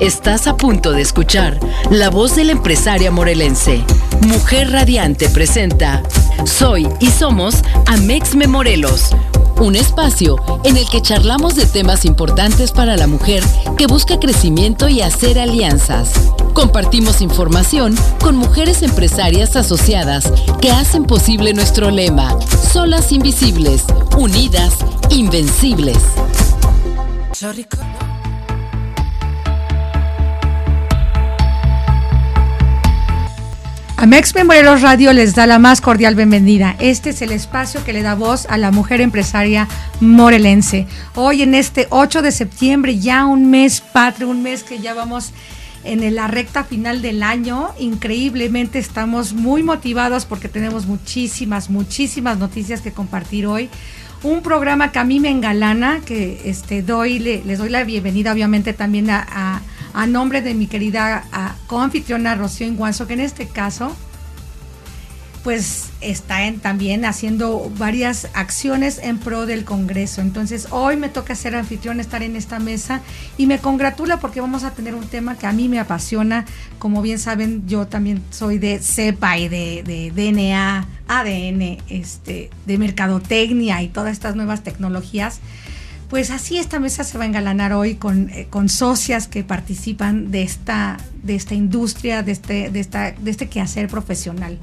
Estás a punto de escuchar la voz de la empresaria morelense. Mujer Radiante presenta Soy y somos Amexme Morelos, un espacio en el que charlamos de temas importantes para la mujer que busca crecimiento y hacer alianzas. Compartimos información con mujeres empresarias asociadas que hacen posible nuestro lema, solas invisibles, unidas, invencibles. Amex Morelos Radio les da la más cordial bienvenida. Este es el espacio que le da voz a la mujer empresaria morelense. Hoy en este 8 de septiembre, ya un mes patrio, un mes que ya vamos en la recta final del año. Increíblemente estamos muy motivados porque tenemos muchísimas, muchísimas noticias que compartir hoy. Un programa que a mí me engalana, que este, doy, les doy la bienvenida obviamente también a nombre de mi querida coanfitriona Rocío Inguanzo, que en este caso pues está también haciendo varias acciones en pro del Congreso. Entonces hoy me toca ser anfitrión, estar en esta mesa y me congratula porque vamos a tener un tema que a mí me apasiona. Como bien saben, yo también soy de CEPA y de, de DNA, ADN, este, de mercadotecnia y todas estas nuevas tecnologías. Pues así esta mesa se va a engalanar hoy con, eh, con socias que participan de esta, de esta industria, de este, de, esta, de este quehacer profesional.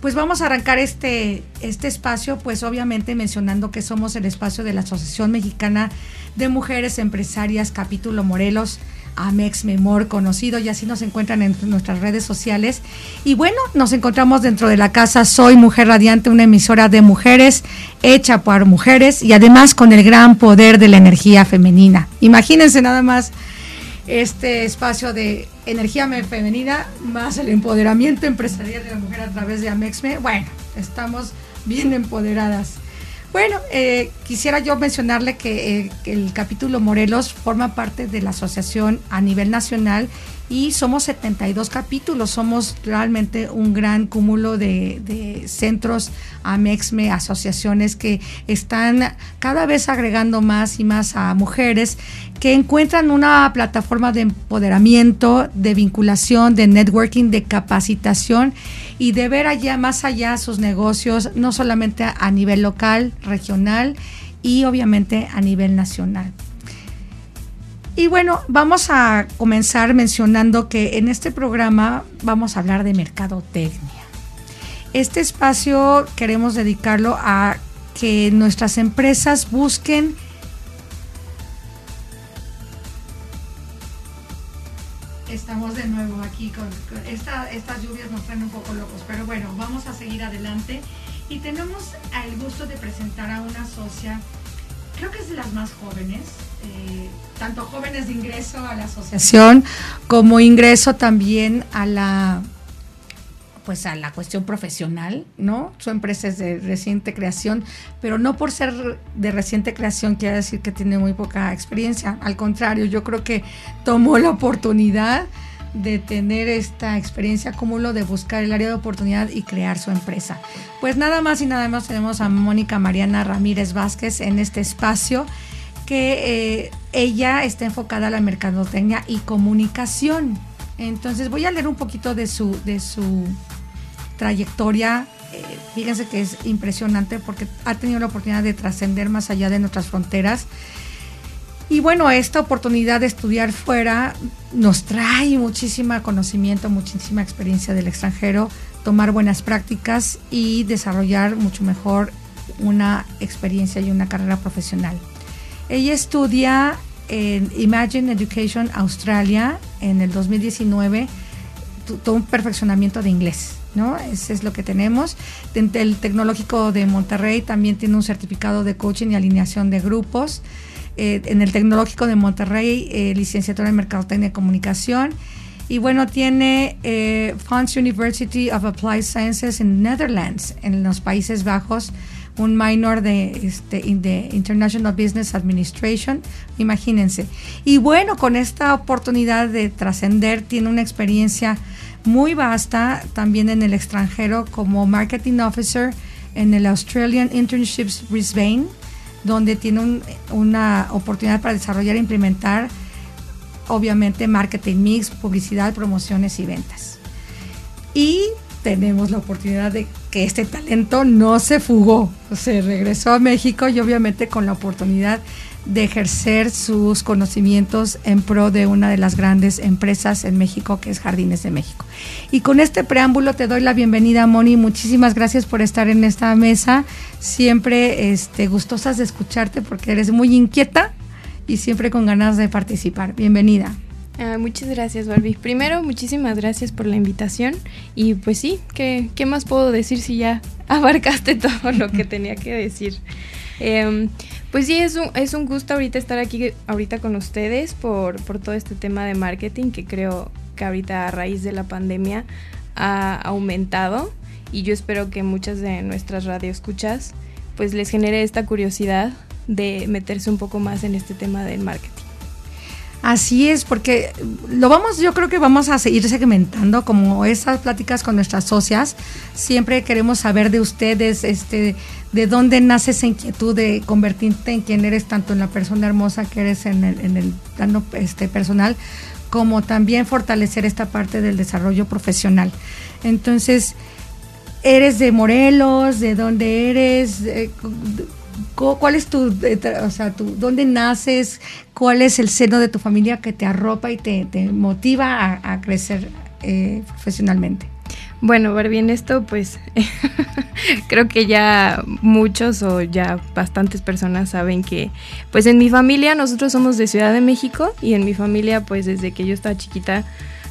Pues vamos a arrancar este, este espacio, pues obviamente mencionando que somos el espacio de la Asociación Mexicana de Mujeres Empresarias, capítulo Morelos, Amex Memor conocido y así nos encuentran en nuestras redes sociales. Y bueno, nos encontramos dentro de la casa Soy Mujer Radiante, una emisora de mujeres hecha por mujeres y además con el gran poder de la energía femenina. Imagínense nada más este espacio de energía femenina más el empoderamiento empresarial de la mujer a través de Amexme. Bueno, estamos bien empoderadas. Bueno, eh, quisiera yo mencionarle que, eh, que, el capítulo Morelos forma parte de la asociación a nivel nacional y somos 72 capítulos, somos realmente un gran cúmulo de, centros AMEXME, asociaciones que están cada vez agregando más y más a mujeres que encuentran una plataforma de empoderamiento, de vinculación, de networking, de capacitación y de ver allá más allá sus negocios, no solamente a nivel local, regional y obviamente a nivel nacional. Y bueno, vamos a comenzar mencionando que en este programa vamos a hablar de mercadotecnia. Este espacio queremos dedicarlo a que nuestras empresas busquen Estamos de nuevo aquí con, estas lluvias nos traen un poco locos, pero bueno, vamos a seguir adelante y tenemos el gusto de presentar a una socia, creo que es de las más jóvenes, eh, tanto jóvenes de ingreso a la asociación como ingreso también a la pues a la cuestión profesional, ¿no? Su empresa es de reciente creación, pero no por ser de reciente creación quiere decir que tiene muy poca experiencia. Al contrario, yo creo que tomó la oportunidad de tener esta experiencia cúmulo de buscar el área de oportunidad y crear su empresa. Pues nada más y nada más tenemos a Mónica Mariana Ramírez Vázquez en este espacio que eh, ella está enfocada a la mercadotecnia y comunicación. Entonces voy a leer un poquito de su, de su trayectoria. Eh, fíjense que es impresionante porque ha tenido la oportunidad de trascender más allá de nuestras fronteras. Y bueno, esta oportunidad de estudiar fuera nos trae muchísimo conocimiento, muchísima experiencia del extranjero, tomar buenas prácticas y desarrollar mucho mejor una experiencia y una carrera profesional. Ella estudia en Imagine Education Australia en el 2019, todo un perfeccionamiento de inglés. ¿no? Ese es lo que tenemos. El Tecnológico de Monterrey también tiene un certificado de coaching y alineación de grupos. Eh, en el Tecnológico de Monterrey, eh, licenciatura en Mercadotecnia y Comunicación. Y bueno, tiene eh, University of Applied Sciences en Netherlands, en los Países Bajos un minor de, este, International Business Administration, imagínense. Y bueno, con esta oportunidad de trascender, tiene una experiencia muy vasta también en el extranjero como Marketing Officer en el Australian Internships Brisbane, donde tiene una oportunidad para desarrollar e implementar obviamente marketing mix, publicidad, promociones y ventas. Y tenemos la oportunidad de que este talento no se fugó, se regresó a México y obviamente con la oportunidad de ejercer sus conocimientos en pro de una de las grandes empresas en México, que es Jardines de México. Y con este preámbulo te doy la bienvenida, Moni. Muchísimas gracias por estar en esta mesa. Siempre este, gustosas de escucharte porque eres muy inquieta y siempre con ganas de participar. Bienvenida. Ah, muchas gracias, Barbie. Primero, muchísimas gracias por la invitación. Y pues sí, ¿qué, ¿qué, más puedo decir si ya abarcaste todo lo que tenía que decir? Em, pues sí, es un, es un gusto ahorita estar aquí ahorita con ustedes por, por todo este tema de marketing que creo que ahorita a raíz de la pandemia ha aumentado y yo espero que muchas de nuestras radioescuchas pues les genere esta curiosidad de meterse un poco más en este tema del marketing. Así es, porque lo vamos, yo creo que vamos a seguir segmentando como esas pláticas con nuestras socias. Siempre queremos saber de ustedes, este, de dónde nace esa inquietud de convertirte en quien eres, tanto en la persona hermosa que eres en el, en el plano este, personal, como también fortalecer esta parte del desarrollo profesional. Entonces, eres de Morelos, de dónde eres, ¿Cuál es tu, o sea, tu, dónde naces? ¿Cuál es el seno de tu familia que te arropa y te, motiva a, crecer eh, profesionalmente? Bueno, ver bien esto, pues creo que ya muchos o ya bastantes personas saben que, pues en mi familia nosotros somos de Ciudad de México y en mi familia, pues desde que yo estaba chiquita,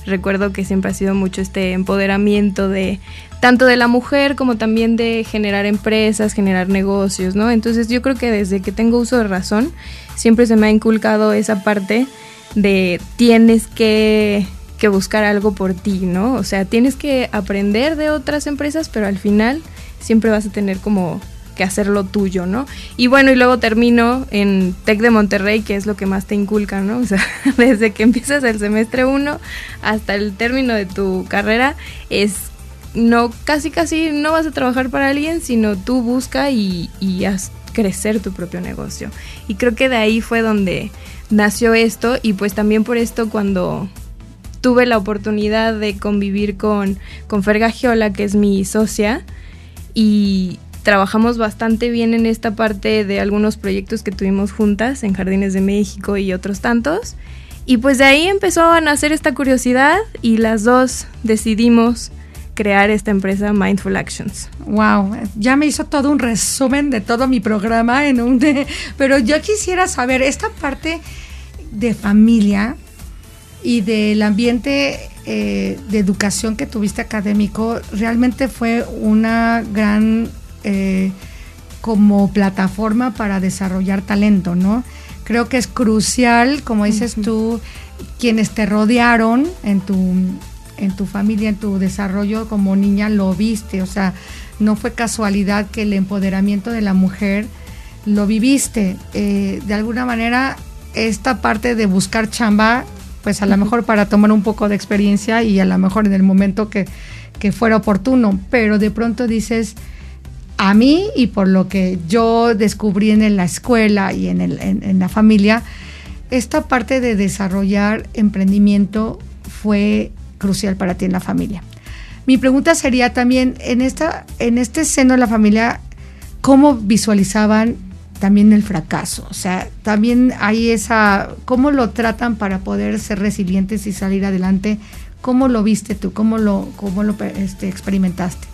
recuerdo que siempre ha sido mucho este empoderamiento de tanto de la mujer como también de generar empresas, generar negocios, ¿no? Entonces yo creo que desde que tengo uso de razón, siempre se me ha inculcado esa parte de tienes que, que buscar algo por ti, ¿no? O sea, tienes que aprender de otras empresas, pero al final siempre vas a tener como que hacerlo tuyo, ¿no? Y bueno, y luego termino en Tec de Monterrey, que es lo que más te inculca, ¿no? O sea, desde que empiezas el semestre 1 hasta el término de tu carrera es no, casi casi no vas a trabajar para alguien, sino tú busca y, y haz crecer tu propio negocio. Y creo que de ahí fue donde nació esto y pues también por esto cuando tuve la oportunidad de convivir con, con Ferga Giola, que es mi socia, y trabajamos bastante bien en esta parte de algunos proyectos que tuvimos juntas en Jardines de México y otros tantos. Y pues de ahí empezó a nacer esta curiosidad y las dos decidimos crear esta empresa Mindful Actions. Wow, ya me hizo todo un resumen de todo mi programa en un pero yo quisiera saber esta parte de familia y del ambiente eh, de educación que tuviste académico realmente fue una gran eh, como plataforma para desarrollar talento, ¿no? Creo que es crucial, como dices tú, quienes te rodearon en tu en tu familia, en tu desarrollo como niña lo viste, o sea, no fue casualidad que el empoderamiento de la mujer lo viviste. Eh, de alguna manera, esta parte de buscar chamba, pues a lo mejor para tomar un poco de experiencia y a lo mejor en el momento que, fuera oportuno, pero de pronto dices, a mí y por lo que yo descubrí en la escuela y en, el, en la familia, esta parte de desarrollar emprendimiento fue crucial para ti en la familia. Mi pregunta sería también, en, esta, en este seno de la familia, ¿cómo visualizaban también el fracaso? O sea, también hay esa, ¿cómo lo tratan para poder ser resilientes y salir adelante? ¿Cómo lo viste tú? ¿Cómo lo, cómo lo este, experimentaste?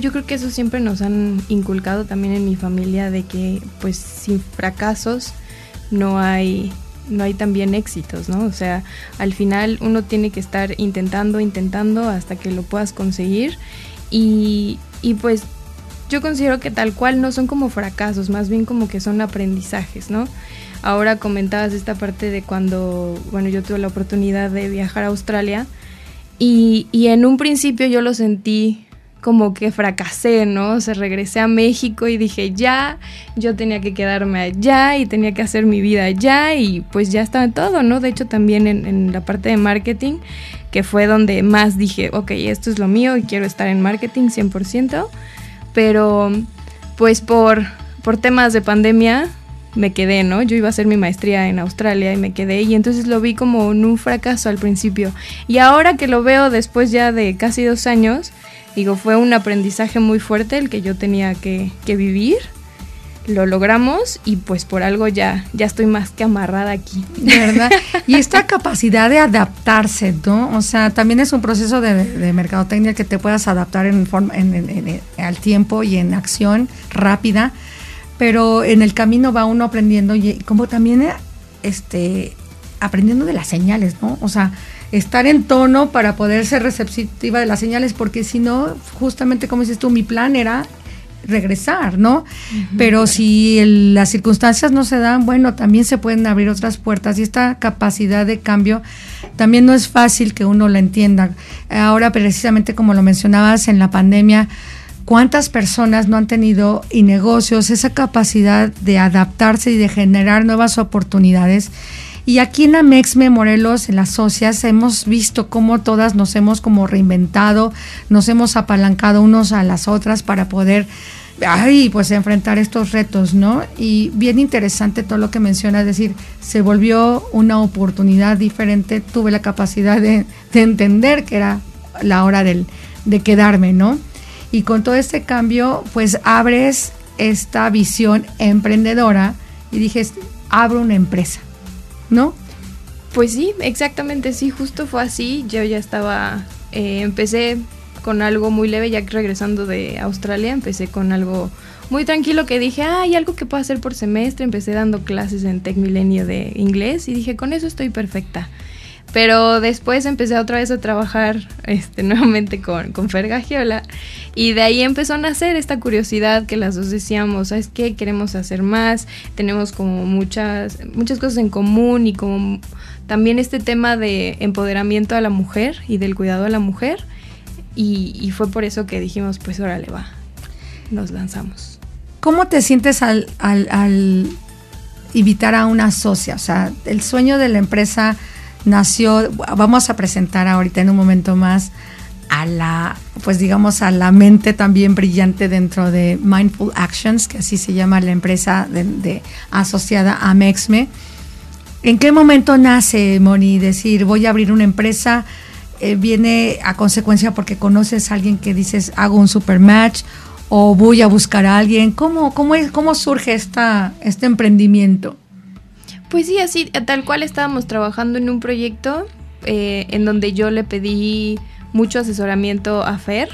yo creo que eso siempre nos han inculcado también en mi familia de que pues sin fracasos no hay no hay también éxitos, ¿no? O sea, al final uno tiene que estar intentando, intentando hasta que lo puedas conseguir y, y pues yo considero que tal cual no son como fracasos, más bien como que son aprendizajes, ¿no? Ahora comentabas esta parte de cuando, bueno, yo tuve la oportunidad de viajar a Australia y, y en un principio yo lo sentí como que fracasé, ¿no? O sea, regresé a México y dije, ya, yo tenía que quedarme allá y tenía que hacer mi vida allá y pues ya estaba todo, ¿no? De hecho, también en, la parte de marketing, que fue donde más dije, ok, esto es lo mío y quiero estar en marketing 100%, pero pues por, por temas de pandemia me quedé, ¿no? Yo iba a hacer mi maestría en Australia y me quedé y entonces lo vi como un fracaso al principio. Y ahora que lo veo después ya de casi dos años, digo, fue un aprendizaje muy fuerte el que yo tenía que, que vivir lo logramos y pues por algo ya, ya estoy más que amarrada aquí. ¿Verdad? Y esta capacidad de adaptarse, ¿no? O sea, también es un proceso de, de mercadotecnia que te puedas adaptar en forma, en, al tiempo y en acción rápida, pero en el camino va uno aprendiendo y como también este aprendiendo de las señales, ¿no? O sea, estar en tono para poder ser receptiva de las señales, porque si no, justamente como dices tú, mi plan era regresar, ¿no? Pero si las circunstancias no se dan, bueno, también se pueden abrir otras puertas y esta capacidad de cambio también no es fácil que uno la entienda. Ahora, precisamente como lo mencionabas en la pandemia, ¿cuántas personas no han tenido y negocios esa capacidad de adaptarse y de generar nuevas oportunidades? Y aquí en Amexme Morelos, en las socias, hemos visto cómo todas nos hemos como reinventado, nos hemos apalancado unos a las otras para poder ay, pues enfrentar estos retos, ¿no? Y bien interesante todo lo que menciona, es decir, se volvió una oportunidad diferente, tuve la capacidad de, entender que era la hora del, de quedarme, ¿no? Y con todo este cambio, pues abres esta visión emprendedora y dije, abro una empresa, ¿no? Pues sí, exactamente, sí, justo fue así. Yo ya estaba, eh, empecé con algo muy leve, ya regresando de Australia, empecé con algo muy tranquilo que dije, ah, hay algo que puedo hacer por semestre, empecé dando clases en Tech Milenio de inglés y dije, con eso estoy perfecta. Pero después empecé otra vez a trabajar este, nuevamente con, con Fer Gagiola y de ahí empezó a nacer esta curiosidad que las dos decíamos, ¿sabes qué? Queremos hacer más, tenemos como muchas, muchas cosas en común y como también este tema de empoderamiento a la mujer y del cuidado a la mujer y, fue por eso que dijimos, pues órale va, nos lanzamos. ¿Cómo te sientes al, al, invitar a una socia? O sea, el sueño de la empresa nació, vamos a presentar ahorita en un momento más a la, pues digamos, a la mente también brillante dentro de Mindful Actions, que así se llama la empresa de, asociada a Mexme. ¿En qué momento nace, Moni, decir voy a abrir una empresa? Eh, viene a consecuencia porque conoces a alguien que dices hago un super match o voy a buscar a alguien? ¿Cómo, cómo, es, cómo surge esta, este emprendimiento? Pues sí, así, tal cual estábamos trabajando en un proyecto eh, en donde yo le pedí mucho asesoramiento a Fer.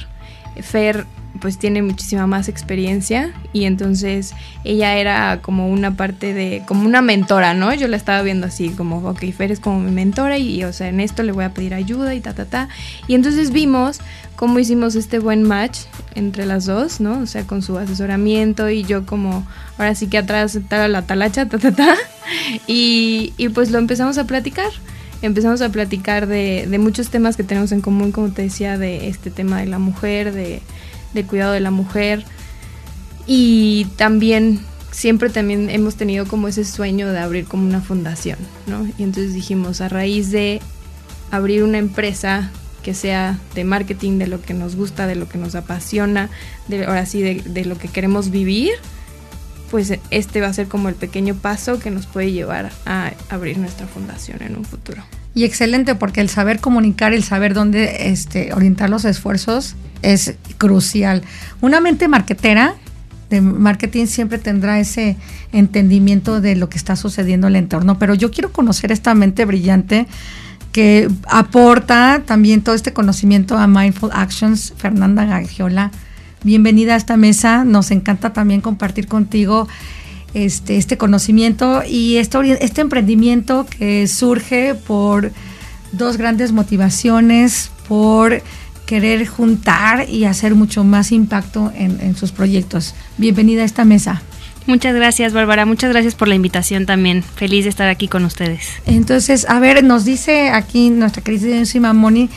Fer pues tiene muchísima más experiencia y entonces ella era como una parte de, como una mentora, ¿no? Yo la estaba viendo así como, ok, Fer es como mi mentora y, o sea, en esto le voy a pedir ayuda y ta, ta, ta. Y entonces vimos cómo hicimos este buen match entre las dos, ¿no? O sea, con su asesoramiento y yo como, ahora sí que atrás estaba la talacha, ta, ta, ta. Y, y pues lo empezamos a platicar empezamos a platicar de, de, muchos temas que tenemos en común, como te decía, de este tema de la mujer, de, de cuidado de la mujer. Y también siempre también hemos tenido como ese sueño de abrir como una fundación, ¿no? Y entonces dijimos, a raíz de abrir una empresa que sea de marketing, de lo que nos gusta, de lo que nos apasiona, de, ahora sí, de, de lo que queremos vivir, pues este va a ser como el pequeño paso que nos puede llevar a abrir nuestra fundación en un futuro. Y excelente, porque el saber comunicar, el saber dónde este, orientar los esfuerzos es crucial. Una mente marketera de marketing siempre tendrá ese entendimiento de lo que está sucediendo en el entorno, pero yo quiero conocer esta mente brillante que aporta también todo este conocimiento a Mindful Actions, Fernanda Gagiola. Bienvenida a esta mesa, nos encanta también compartir contigo este, este conocimiento y este, este emprendimiento que surge por dos grandes motivaciones, por querer juntar y hacer mucho más impacto en, sus proyectos. Bienvenida a esta mesa. Muchas gracias, Bárbara. Muchas gracias por la invitación también. Feliz de estar aquí con ustedes. Entonces, a ver, nos dice aquí nuestra querida Moni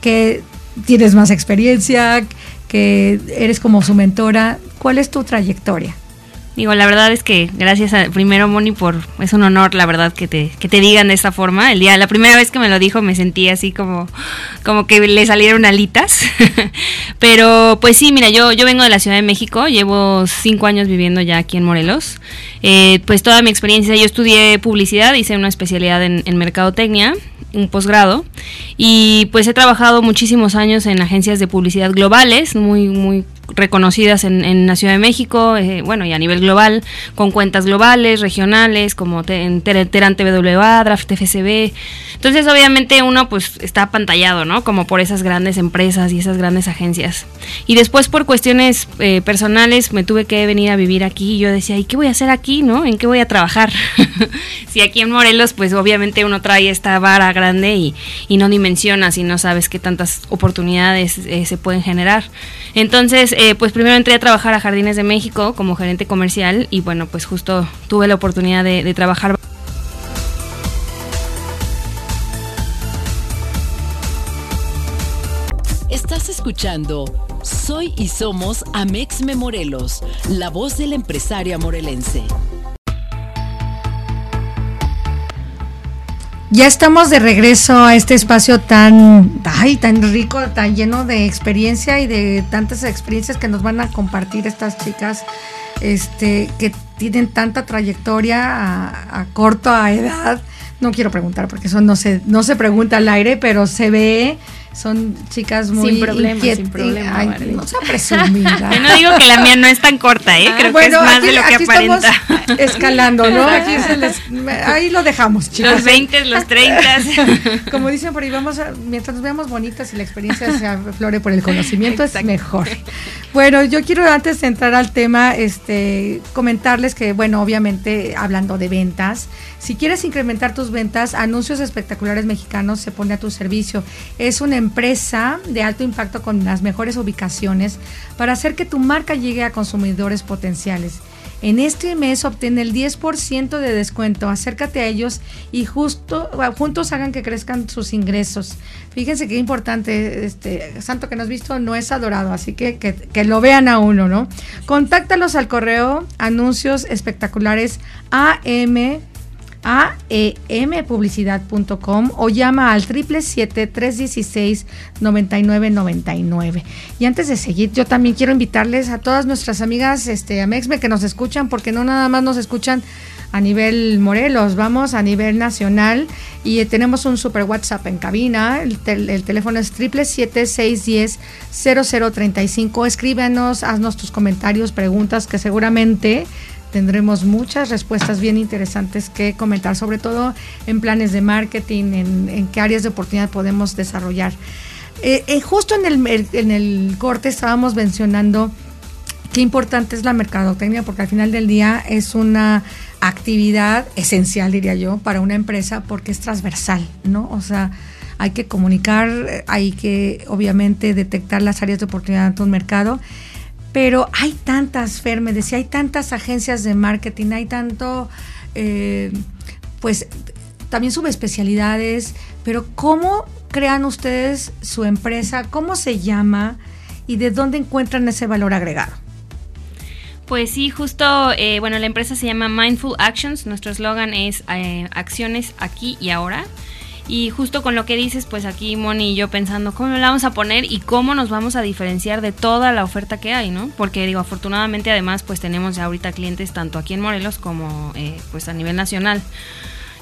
que tienes más experiencia, que eres como su mentora. ¿Cuál es tu trayectoria? Digo, la verdad es que gracias a, primero Moni por es un honor la verdad que te que te digan de esta forma. El día la primera vez que me lo dijo me sentí así como como que le salieron alitas. Pero pues sí, mira, yo yo vengo de la Ciudad de México, llevo cinco años viviendo ya aquí en Morelos. Eh, pues toda mi experiencia, yo estudié publicidad, hice una especialidad en, en mercadotecnia, un posgrado y pues he trabajado muchísimos años en agencias de publicidad globales, muy muy reconocidas en, en la Ciudad de México, eh, bueno, y a nivel global, con cuentas globales, regionales, como te, Terán TWA, Draft FCB. Entonces, obviamente, uno pues está apantallado, ¿no? Como por esas grandes empresas y esas grandes agencias. Y después, por cuestiones eh, personales, me tuve que venir a vivir aquí y yo decía, ¿y qué voy a hacer aquí, no? ¿En qué voy a trabajar? si aquí en Morelos, pues obviamente uno trae esta vara grande y, y no dimensionas y no sabes qué tantas oportunidades eh, se pueden generar. Entonces, eh, pues primero entré a trabajar a Jardines de México como gerente comercial y bueno, pues justo tuve la oportunidad de, trabajar. Estás escuchando Soy y Somos Amex Morelos, la voz de la empresaria morelense. Ya estamos de regreso a este espacio tan, ay, tan rico, tan lleno de experiencia y de tantas experiencias que nos van a compartir estas chicas, este, que tienen tanta trayectoria a, a corta edad. No quiero preguntar porque eso no se, no se pregunta al aire, pero se ve son chicas muy sin problema, sin problema. Ay, no sea presumida. Yo no digo que la mía no es tan corta, ¿eh? Creo bueno, que es más aquí, de lo que aquí aparenta. Estamos escalando, ¿no? Aquí se les, ahí lo dejamos, chicas. Los 20, los 30. Como dicen por ahí, vamos a, mientras nos veamos bonitas y la experiencia se aflore por el conocimiento, es mejor. Bueno, yo quiero antes de entrar al tema, este, comentarles que, bueno, obviamente hablando de ventas, si quieres incrementar tus ventas, Anuncios Espectaculares Mexicanos se pone a tu servicio. Es una empresa de alto impacto con las mejores ubicaciones para hacer que tu marca llegue a consumidores potenciales. En este mes obtiene el 10% de descuento. Acércate a ellos y justo, juntos hagan que crezcan sus ingresos. Fíjense qué importante, este santo que nos visto no es adorado, así que, que, que lo vean a uno, ¿no? Contáctalos al correo anuncios espectaculares AM aempublicidad.com o llama al 777-316-9999. Y antes de seguir, yo también quiero invitarles a todas nuestras amigas este, Amexme que nos escuchan, porque no nada más nos escuchan a nivel Morelos, vamos a nivel nacional. Y eh, tenemos un super WhatsApp en cabina, el, el teléfono es 777-610-0035, escríbanos, haznos tus comentarios, preguntas que seguramente tendremos muchas respuestas bien interesantes que comentar, sobre todo en planes de marketing, en, en qué áreas de oportunidad podemos desarrollar. Eh, eh, justo en el, en el corte estábamos mencionando qué importante es la mercadotecnia, porque al final del día es una actividad esencial, diría yo, para una empresa, porque es transversal, ¿no? O sea, hay que comunicar, hay que obviamente detectar las áreas de oportunidad de un mercado pero hay tantas, Fer, me decía, hay tantas agencias de marketing, hay tanto, eh, pues también subespecialidades, pero ¿cómo crean ustedes su empresa? ¿Cómo se llama? ¿Y de dónde encuentran ese valor agregado? Pues sí, justo, eh, bueno, la empresa se llama Mindful Actions, nuestro eslogan es eh, acciones aquí y ahora. Y justo con lo que dices, pues aquí Moni y yo pensando cómo la vamos a poner y cómo nos vamos a diferenciar de toda la oferta que hay, ¿no? Porque digo, afortunadamente además pues tenemos ya ahorita clientes tanto aquí en Morelos como eh, pues a nivel nacional.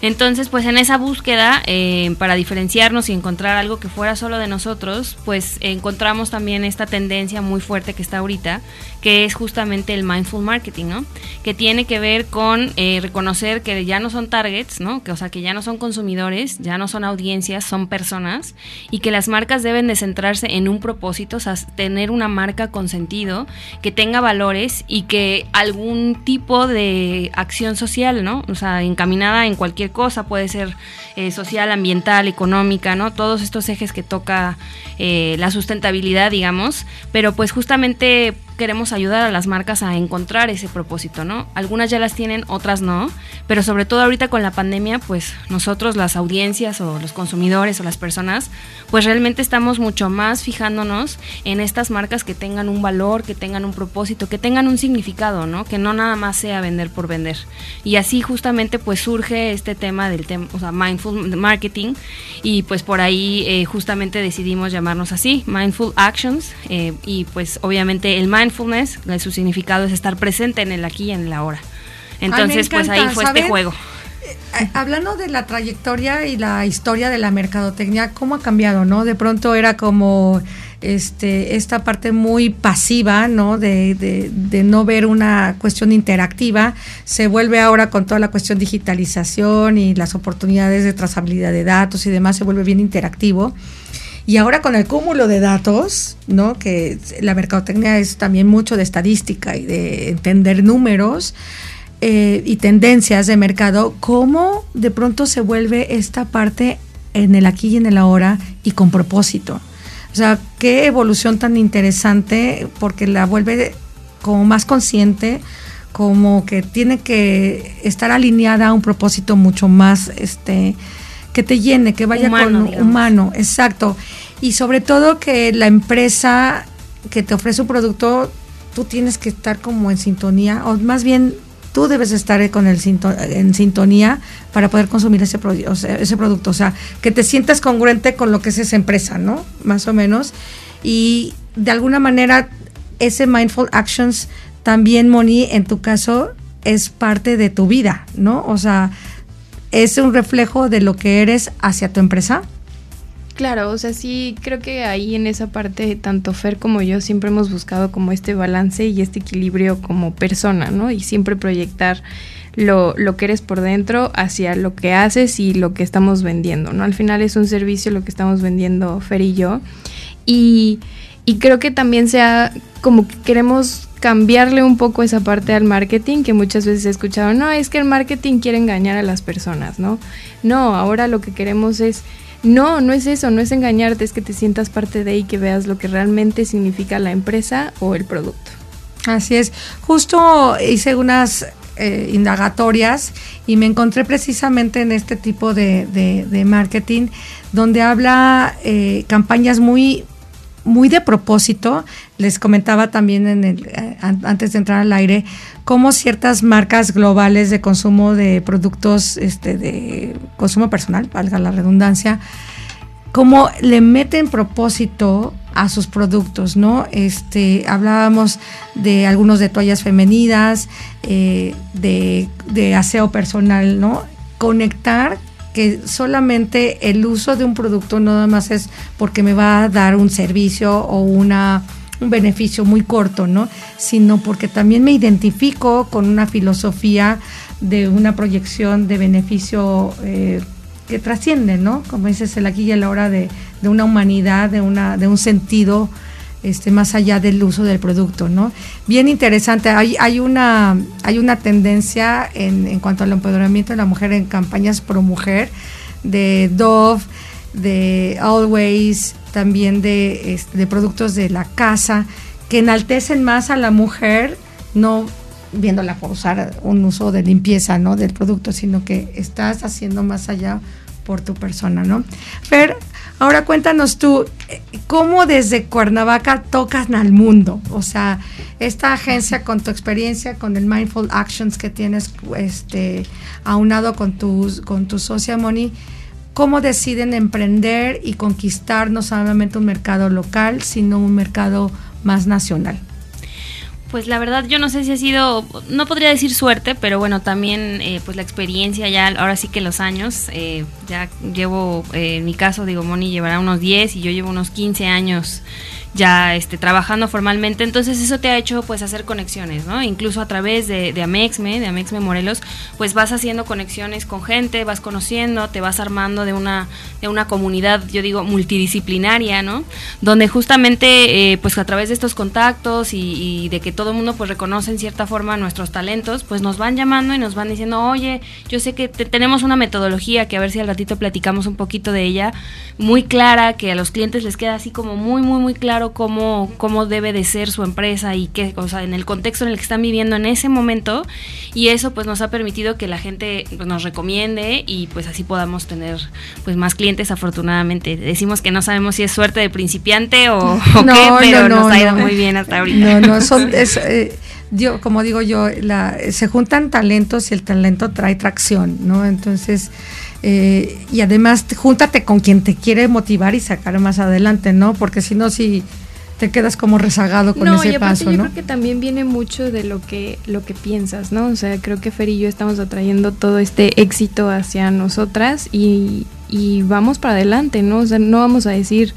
Entonces, pues en esa búsqueda, eh, para diferenciarnos y encontrar algo que fuera solo de nosotros, pues encontramos también esta tendencia muy fuerte que está ahorita, que es justamente el mindful marketing, ¿no? Que tiene que ver con eh, reconocer que ya no son targets, ¿no? Que, o sea, que ya no son consumidores, ya no son audiencias, son personas, y que las marcas deben de centrarse en un propósito, o sea, tener una marca con sentido, que tenga valores y que algún tipo de acción social, ¿no? O sea, encaminada en cualquier cosa, puede ser eh, social, ambiental, económica, ¿no? Todos estos ejes que toca eh, la sustentabilidad, digamos, pero pues justamente queremos ayudar a las marcas a encontrar ese propósito, ¿no? Algunas ya las tienen, otras no, pero sobre todo ahorita con la pandemia, pues nosotros, las audiencias o los consumidores o las personas, pues realmente estamos mucho más fijándonos en estas marcas que tengan un valor, que tengan un propósito, que tengan un significado, ¿no? Que no nada más sea vender por vender. Y así justamente pues surge este tema del tema, o sea, mindful marketing y pues por ahí eh, justamente decidimos llamarnos así, Mindful Actions eh, y pues obviamente el mindful mindfulness, su significado es estar presente en el aquí y en la ahora. Entonces, pues ahí fue este juego. Eh, eh, hablando de la trayectoria y la historia de la mercadotecnia, ¿cómo ha cambiado, no? De pronto era como este esta parte muy pasiva, ¿no? De, de, no ver una cuestión interactiva, se vuelve ahora con toda la cuestión digitalización y las oportunidades de trazabilidad de datos y demás, se vuelve bien interactivo. Y ahora con el cúmulo de datos, ¿no? que la mercadotecnia es también mucho de estadística y de entender números eh, y tendencias de mercado, ¿cómo de pronto se vuelve esta parte en el aquí y en el ahora y con propósito? O sea, qué evolución tan interesante porque la vuelve como más consciente, como que tiene que estar alineada a un propósito mucho más este que te llene, que vaya con humano, exacto. Y sobre todo que la empresa que te ofrece un producto, tú tienes que estar como en sintonía, o más bien tú debes estar con el en sintonía para poder consumir ese, ese producto. O sea, que te sientas congruente con lo que es esa empresa, ¿no? Más o menos. Y de alguna manera, ese Mindful Actions también, Moni, en tu caso, es parte de tu vida, ¿no? O sea, es un reflejo de lo que eres hacia tu empresa. Claro, o sea, sí, creo que ahí en esa parte, tanto Fer como yo siempre hemos buscado como este balance y este equilibrio como persona, ¿no? Y siempre proyectar lo, lo que eres por dentro hacia lo que haces y lo que estamos vendiendo, ¿no? Al final es un servicio lo que estamos vendiendo Fer y yo. Y, y creo que también sea como que queremos cambiarle un poco esa parte al marketing que muchas veces he escuchado, no, es que el marketing quiere engañar a las personas, ¿no? No, ahora lo que queremos es, no, no es eso, no es engañarte, es que te sientas parte de y que veas lo que realmente significa la empresa o el producto. Así es, justo hice unas eh, indagatorias y me encontré precisamente en este tipo de, de, marketing donde habla eh, campañas muy muy de propósito. Les comentaba también en eh, antes de entrar al aire cómo ciertas marcas globales de consumo de productos este, de consumo personal, valga la redundancia, cómo le meten propósito a sus productos, ¿no? Este, hablábamos de algunos de toallas femeninas, eh, de, de aseo personal, ¿no? Conectar que solamente el uso de un producto no nada más es porque me va a dar un servicio o una un beneficio muy corto, ¿no? Sino porque también me identifico con una filosofía de una proyección de beneficio eh, que trasciende, ¿no? Como dices, el aquí y el ahora de, de una humanidad, de, una, de un sentido este, más allá del uso del producto, ¿no? Bien interesante. Hay, hay, una, hay una tendencia en, en cuanto al empoderamiento de la mujer en campañas pro mujer, de Dove, de Always, también de, este, de productos de la casa, que enaltecen más a la mujer, no viéndola por usar un uso de limpieza, ¿no? Del producto, sino que estás haciendo más allá por tu persona, ¿no? Fer, ahora cuéntanos tú, ¿cómo desde Cuernavaca tocan al mundo? O sea, esta agencia con tu experiencia, con el Mindful Actions que tienes este, aunado con tu, con tu socia Moni, ¿cómo deciden emprender y conquistar no solamente un mercado local, sino un mercado más nacional? Pues la verdad yo no sé si ha sido, no podría decir suerte, pero bueno, también eh, pues la experiencia ya, ahora sí que los años, eh, ya llevo, eh, en mi caso digo, Moni llevará unos 10 y yo llevo unos 15 años ya este, trabajando formalmente, entonces eso te ha hecho pues hacer conexiones, ¿no? Incluso a través de, de Amexme, de Amexme Morelos, pues vas haciendo conexiones con gente, vas conociendo, te vas armando de una, de una comunidad, yo digo, multidisciplinaria, ¿no? Donde justamente eh, pues a través de estos contactos y, de que todo el mundo pues reconoce en cierta forma nuestros talentos, pues nos van llamando y nos van diciendo, oye, yo sé que tenemos una metodología que a ver si al ratito platicamos un poquito de ella, muy clara, que a los clientes les queda así como muy, muy, muy claro claro cómo, cómo debe de ser su empresa y qué, o sea, en el contexto en el que están viviendo en ese momento y eso pues nos ha permitido que la gente pues, nos recomiende y pues así podamos tener pues más clientes afortunadamente. Decimos que no sabemos si es suerte de principiante o, qué, pero nos ha ido muy bien hasta ahorita. No, no, son, eh, yo, como digo yo, la, se juntan talentos y el talento trae tracción, ¿no? Entonces, eh, y además, júntate con quien te quiere motivar y sacar más adelante, ¿no? Porque si no, si te quedas como rezagado con ese paso, ¿no? Yo creo que también viene mucho de lo que lo que piensas, ¿no? O sea, creo que Fer y yo estamos atrayendo todo este éxito hacia nosotras y, y vamos para adelante, ¿no? O sea, no vamos a decir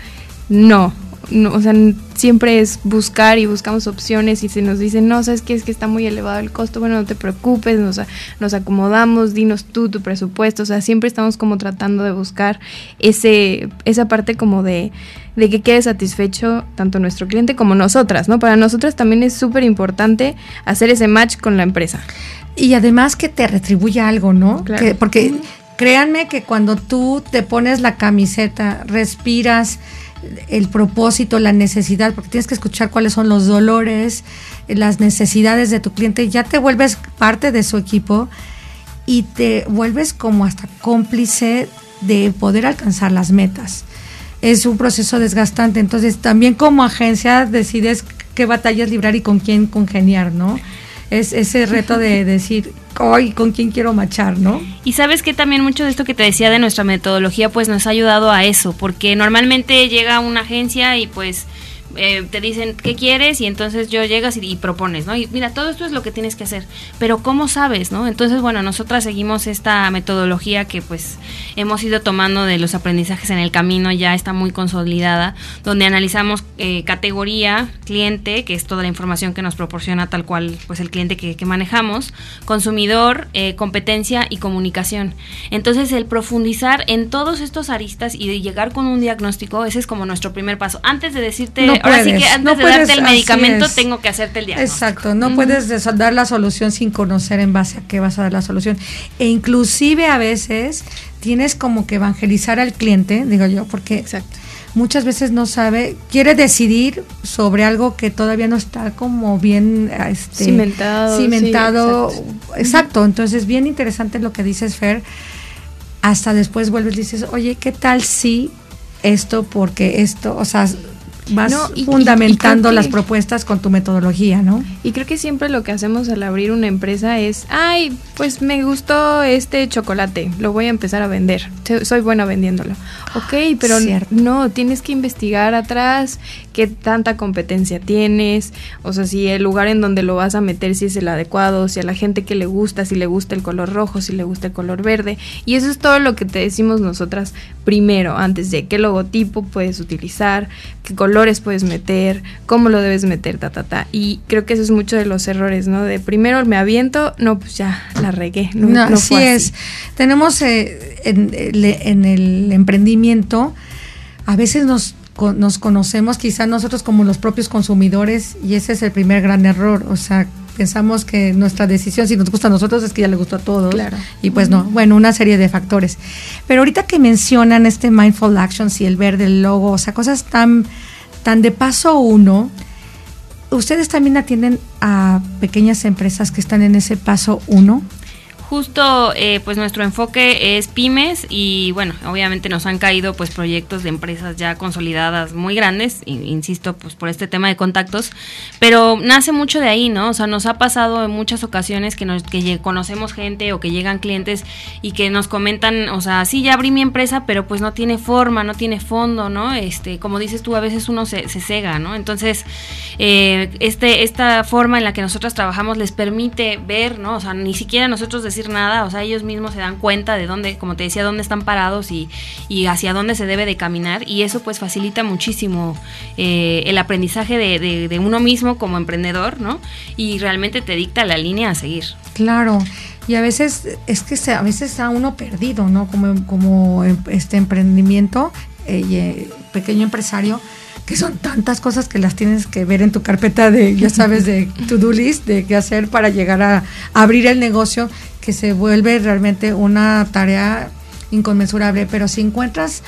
no, no, o sea, siempre es buscar y buscamos opciones y se nos dicen, no, sabes que es que está muy elevado el costo, bueno, no te preocupes, nos, nos acomodamos, dinos tú tu presupuesto, o sea, siempre estamos como tratando de buscar ese, esa parte como de, de que quede satisfecho tanto nuestro cliente como nosotras, ¿no? Para nosotras también es súper importante hacer ese match con la empresa. Y además que te retribuya algo, ¿no? porque créanme que cuando tú te pones la camiseta, respiras, el propósito, la necesidad, porque tienes que escuchar cuáles son los dolores, las necesidades de tu cliente, ya te vuelves parte de su equipo y te vuelves como hasta cómplice de poder alcanzar las metas. Es un proceso desgastante, entonces también como agencia decides qué batallas librar y con quién congeniar, ¿no? Es ese reto de decir, hoy con quién quiero machar, ¿no? Y sabes que también mucho de esto que te decía de nuestra metodología pues nos ha ayudado a eso, porque normalmente llega una agencia y pues eh, te dicen qué quieres y entonces yo llegas y, propones, ¿no? Y mira, todo esto es lo que tienes que hacer, pero ¿cómo sabes, no? Entonces, bueno, nosotras seguimos esta metodología que pues hemos ido tomando de los aprendizajes en el camino, ya está muy consolidada, donde analizamos eh, categoría, cliente, que es toda la información que nos proporciona tal cual pues el cliente que, manejamos, consumidor, eh, competencia y comunicación. Entonces, el profundizar en todos estos aristas y llegar con un diagnóstico, ese es como nuestro primer paso. Antes de decirte ahora sí que antes de darte el medicamento tengo que hacerte el diagnóstico. Exacto, no puedes dar la solución sin conocer en base a qué vas a dar la solución. E inclusive a veces tienes como que evangelizar al cliente, digo yo, porque Exacto. muchas veces no sabe, quiere decidir sobre algo que todavía no está como bien este, cimentado. Cimentado. exacto. exacto, entonces bien interesante lo que dices, Fer. Hasta después vuelves y dices, oye, ¿qué tal si esto, porque esto, o sea, vas fundamentando las propuestas con tu metodología, ¿no? Y creo que siempre lo que hacemos al abrir una empresa es, ay, pues me gustó este chocolate, lo voy a empezar a vender, soy buena vendiéndolo. Ok, pero no, tienes que investigar atrás qué tanta competencia tienes, o sea, si el lugar en donde lo vas a meter, si es el adecuado, si a la gente que le gusta, si le gusta el color rojo, si le gusta el color verde. Y eso es todo lo que te decimos nosotras primero, antes de qué logotipo puedes utilizar, qué color puedes meter, cómo lo debes meter, ta, ta, ta. Y creo que eso es mucho de los errores, ¿no? De primero me aviento, no, pues ya la regué. No, así, es. Tenemos eh, en, en, el emprendimiento, a veces nos, nos conocemos quizá nosotros como los propios consumidores y ese es el primer gran error. O sea, pensamos que nuestra decisión, si nos gusta a nosotros, es que ya le gustó a todos. Claro. Y pues no, bueno, una serie de factores. Pero ahorita que mencionan este Mindful Actions y el verde, el logo, o sea, cosas tan tan de paso uno, ¿ustedes también atienden a pequeñas empresas que están en ese paso uno? Justo eh, pues nuestro enfoque es pymes y bueno obviamente nos han caído pues proyectos de empresas ya consolidadas muy grandes insisto pues por este tema de contactos pero nace mucho de ahí no o sea nos ha pasado en muchas ocasiones que nos que conocemos gente o que llegan clientes y que nos comentan o sea sí ya abrí mi empresa pero pues no tiene forma no tiene fondo no este como dices tú a veces uno se, se cega no entonces eh, este esta forma en la que nosotros trabajamos les permite ver no o sea ni siquiera nosotros decir nada, o sea, ellos mismos se dan cuenta de dónde, como te decía, dónde están parados y, y hacia dónde se debe de caminar y eso pues facilita muchísimo eh, el aprendizaje de, uno mismo como emprendedor, ¿no? Y realmente te dicta la línea a seguir. Claro. Y a veces es que se, a veces está uno perdido, ¿no? Como, como este emprendimiento, eh, eh, pequeño empresario, que son tantas cosas que las tienes que ver en tu carpeta de, ya sabes, de to-do list, de qué hacer para llegar a, abrir el negocio, que se vuelve realmente una tarea inconmensurable. Pero si encuentras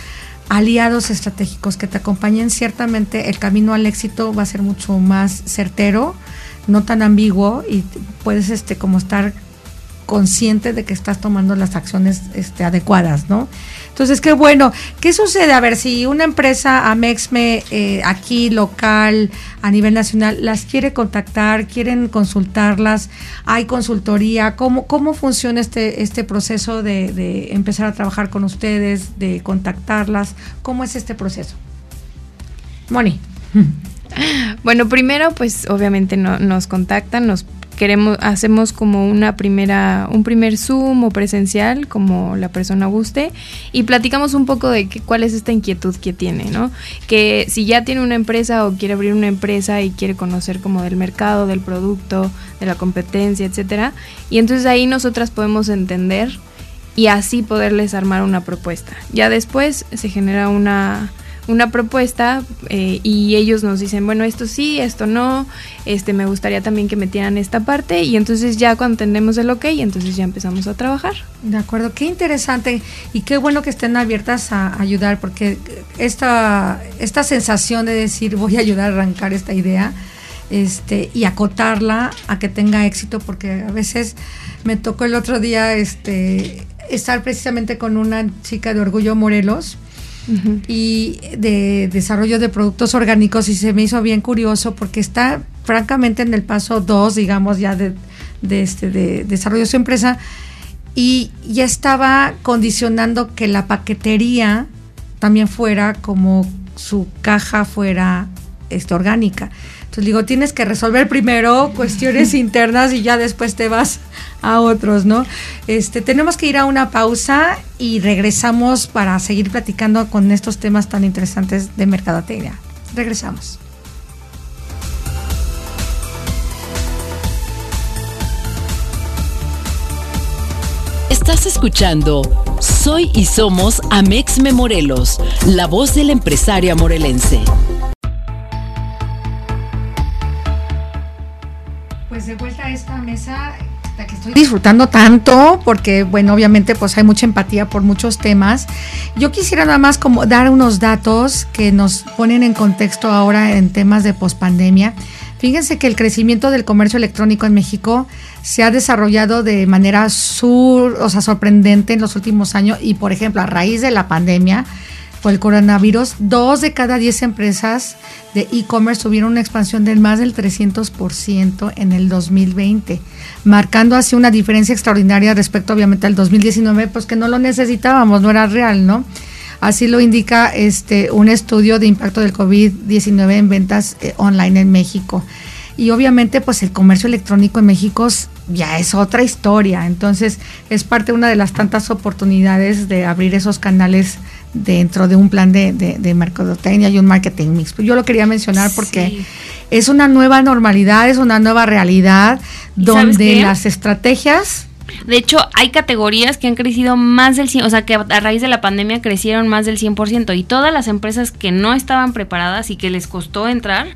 aliados estratégicos que te acompañen, ciertamente el camino al éxito va a ser mucho más certero, no tan ambiguo y puedes este como estar consciente de que estás tomando las acciones este, adecuadas, ¿no? Entonces, qué bueno. ¿Qué sucede? A ver, si una empresa Amexme eh, aquí local, a nivel nacional, las quiere contactar, quieren consultarlas, hay consultoría, ¿cómo, cómo funciona este, este proceso de, de empezar a trabajar con ustedes, de contactarlas? ¿Cómo es este proceso? Moni. Bueno, primero, pues obviamente no, nos contactan, nos queremos hacemos como una primera un primer zoom o presencial como la persona guste y platicamos un poco de cuál es esta inquietud que tiene no que si ya tiene una empresa o quiere abrir una empresa y quiere conocer como del mercado del producto de la competencia etcétera y entonces ahí nosotras podemos entender y así poderles armar una propuesta. Ya después se genera una una propuesta eh, y ellos nos dicen, bueno, esto sí, esto no, este me gustaría también que metieran esta parte y entonces ya cuando tenemos el ok, entonces ya empezamos a trabajar. De acuerdo, qué interesante y qué bueno que estén abiertas a ayudar porque esta, esta sensación de decir voy a ayudar a arrancar esta idea este, y acotarla a que tenga éxito porque a veces me tocó el otro día este, estar precisamente con una chica de Orgullo Morelos y de desarrollo de productos orgánicos y se me hizo bien curioso porque está francamente en el paso 2, digamos, ya de, este, de desarrollo de su empresa y ya estaba condicionando que la paquetería también fuera como su caja fuera este, orgánica. Entonces digo, tienes que resolver primero cuestiones internas y ya después te vas a otros, ¿no? Este, tenemos que ir a una pausa y regresamos para seguir platicando con estos temas tan interesantes de mercadotecnia. Regresamos. Estás escuchando Soy y Somos Amex Memorelos, la voz de la empresaria morelense. De vuelta a esta mesa que estoy disfrutando tanto porque bueno obviamente pues hay mucha empatía por muchos temas. Yo quisiera nada más como dar unos datos que nos ponen en contexto ahora en temas de pospandemia. Fíjense que el crecimiento del comercio electrónico en México se ha desarrollado de manera sur, o sea, sorprendente en los últimos años y por ejemplo a raíz de la pandemia por el coronavirus, dos de cada diez empresas de e-commerce tuvieron una expansión del más del 300% en el 2020, marcando así una diferencia extraordinaria respecto obviamente al 2019, pues que no lo necesitábamos, no era real, ¿no? Así lo indica este un estudio de impacto del COVID-19 en ventas eh, online en México. Y obviamente pues el comercio electrónico en México ya es otra historia, entonces es parte de una de las tantas oportunidades de abrir esos canales dentro de un plan de, de, mercadotecnia y un marketing mix. Yo lo quería mencionar porque es una nueva normalidad, es una nueva realidad donde las estrategias de hecho, hay categorías que han crecido más del 100, o sea, que a raíz de la pandemia crecieron más del 100% y todas las empresas que no estaban preparadas y que les costó entrar,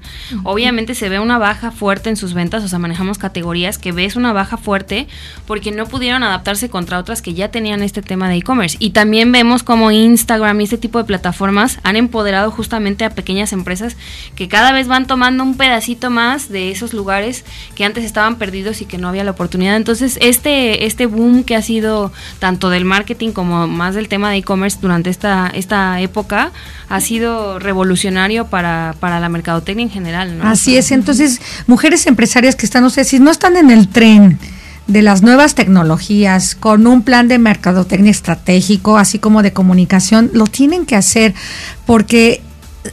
obviamente se ve una baja fuerte en sus ventas, o sea, manejamos categorías que ves una baja fuerte porque no pudieron adaptarse contra otras que ya tenían este tema de e-commerce. Y también vemos como Instagram y este tipo de plataformas han empoderado justamente a pequeñas empresas que cada vez van tomando un pedacito más de esos lugares que antes estaban perdidos y que no había la oportunidad. Entonces, este este boom que ha sido tanto del marketing como más del tema de e-commerce durante esta, esta época ha sido revolucionario para, para la mercadotecnia en general. ¿no? Así es, entonces mujeres empresarias que están, no sé, si no están en el tren de las nuevas tecnologías con un plan de mercadotecnia estratégico, así como de comunicación, lo tienen que hacer porque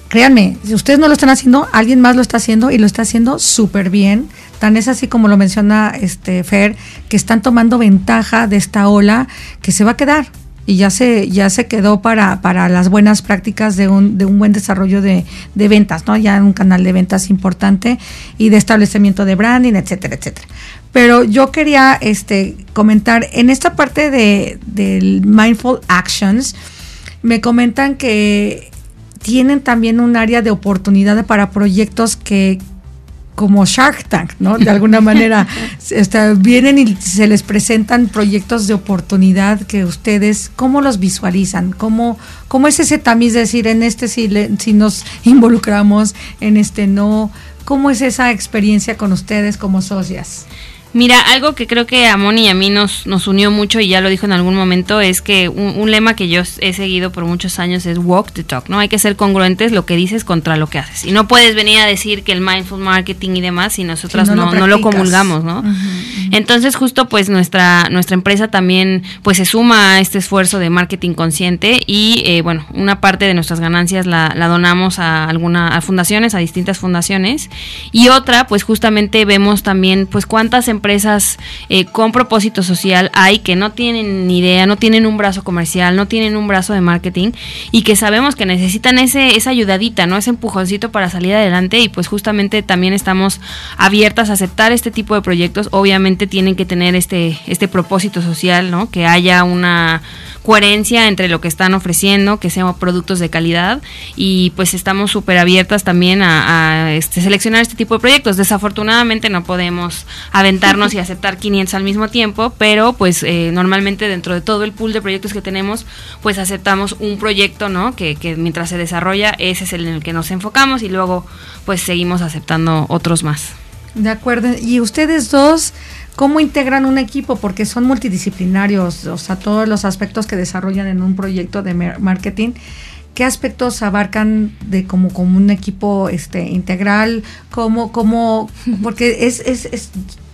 créanme, si ustedes no lo están haciendo, alguien más lo está haciendo y lo está haciendo súper bien Tan es así como lo menciona este Fer, que están tomando ventaja de esta ola que se va a quedar y ya se ya se quedó para, para las buenas prácticas de un, de un buen desarrollo de, de ventas, ¿no? Ya un canal de ventas importante y de establecimiento de branding, etcétera, etcétera. Pero yo quería este comentar en esta parte de del mindful actions me comentan que tienen también un área de oportunidad para proyectos que como Shark Tank, ¿no? De alguna manera, vienen y se les presentan proyectos de oportunidad que ustedes, ¿cómo los visualizan? ¿Cómo, cómo es ese tamiz de decir, en este si, si nos involucramos, en este no? ¿Cómo es esa experiencia con ustedes como socias? Mira, algo que creo que a Moni y a mí nos, nos unió mucho, y ya lo dijo en algún momento, es que un, lema que yo he seguido por muchos años es walk the talk, ¿no? Hay que ser congruentes lo que dices contra lo que haces. Y no puedes venir a decir que el mindful marketing y demás si nosotras no, no, lo, comulgamos, ¿no? Entonces, justo pues nuestra, nuestra empresa también pues se suma a este esfuerzo de marketing consciente y eh, bueno, una parte de nuestras ganancias la, la donamos a algunas a fundaciones, a distintas fundaciones, y otra pues justamente vemos también pues cuántas empresas empresas eh, con propósito social hay que no tienen ni idea, no tienen un brazo comercial, no tienen un brazo de marketing y que sabemos que necesitan ese, esa ayudadita, ¿no? Ese empujoncito para salir adelante y pues justamente también estamos abiertas a aceptar este tipo de proyectos. Obviamente tienen que tener este, este propósito social, ¿no? Que haya una coherencia entre lo que están ofreciendo, que sean productos de calidad y pues estamos súper abiertas también a, este, seleccionar este tipo de proyectos. Desafortunadamente no podemos aventarnos y aceptar 500 al mismo tiempo, pero pues eh, normalmente dentro de todo el pool de proyectos que tenemos, pues aceptamos un proyecto, ¿no? Que, que mientras se desarrolla, ese es el en el que nos enfocamos y luego pues seguimos aceptando otros más. De acuerdo. Y ustedes dos ¿Cómo integran un equipo? Porque son multidisciplinarios, o sea, todos los aspectos que desarrollan en un proyecto de marketing. ¿Qué aspectos abarcan de como, como un equipo este integral? ¿Cómo, cómo, porque es, es, es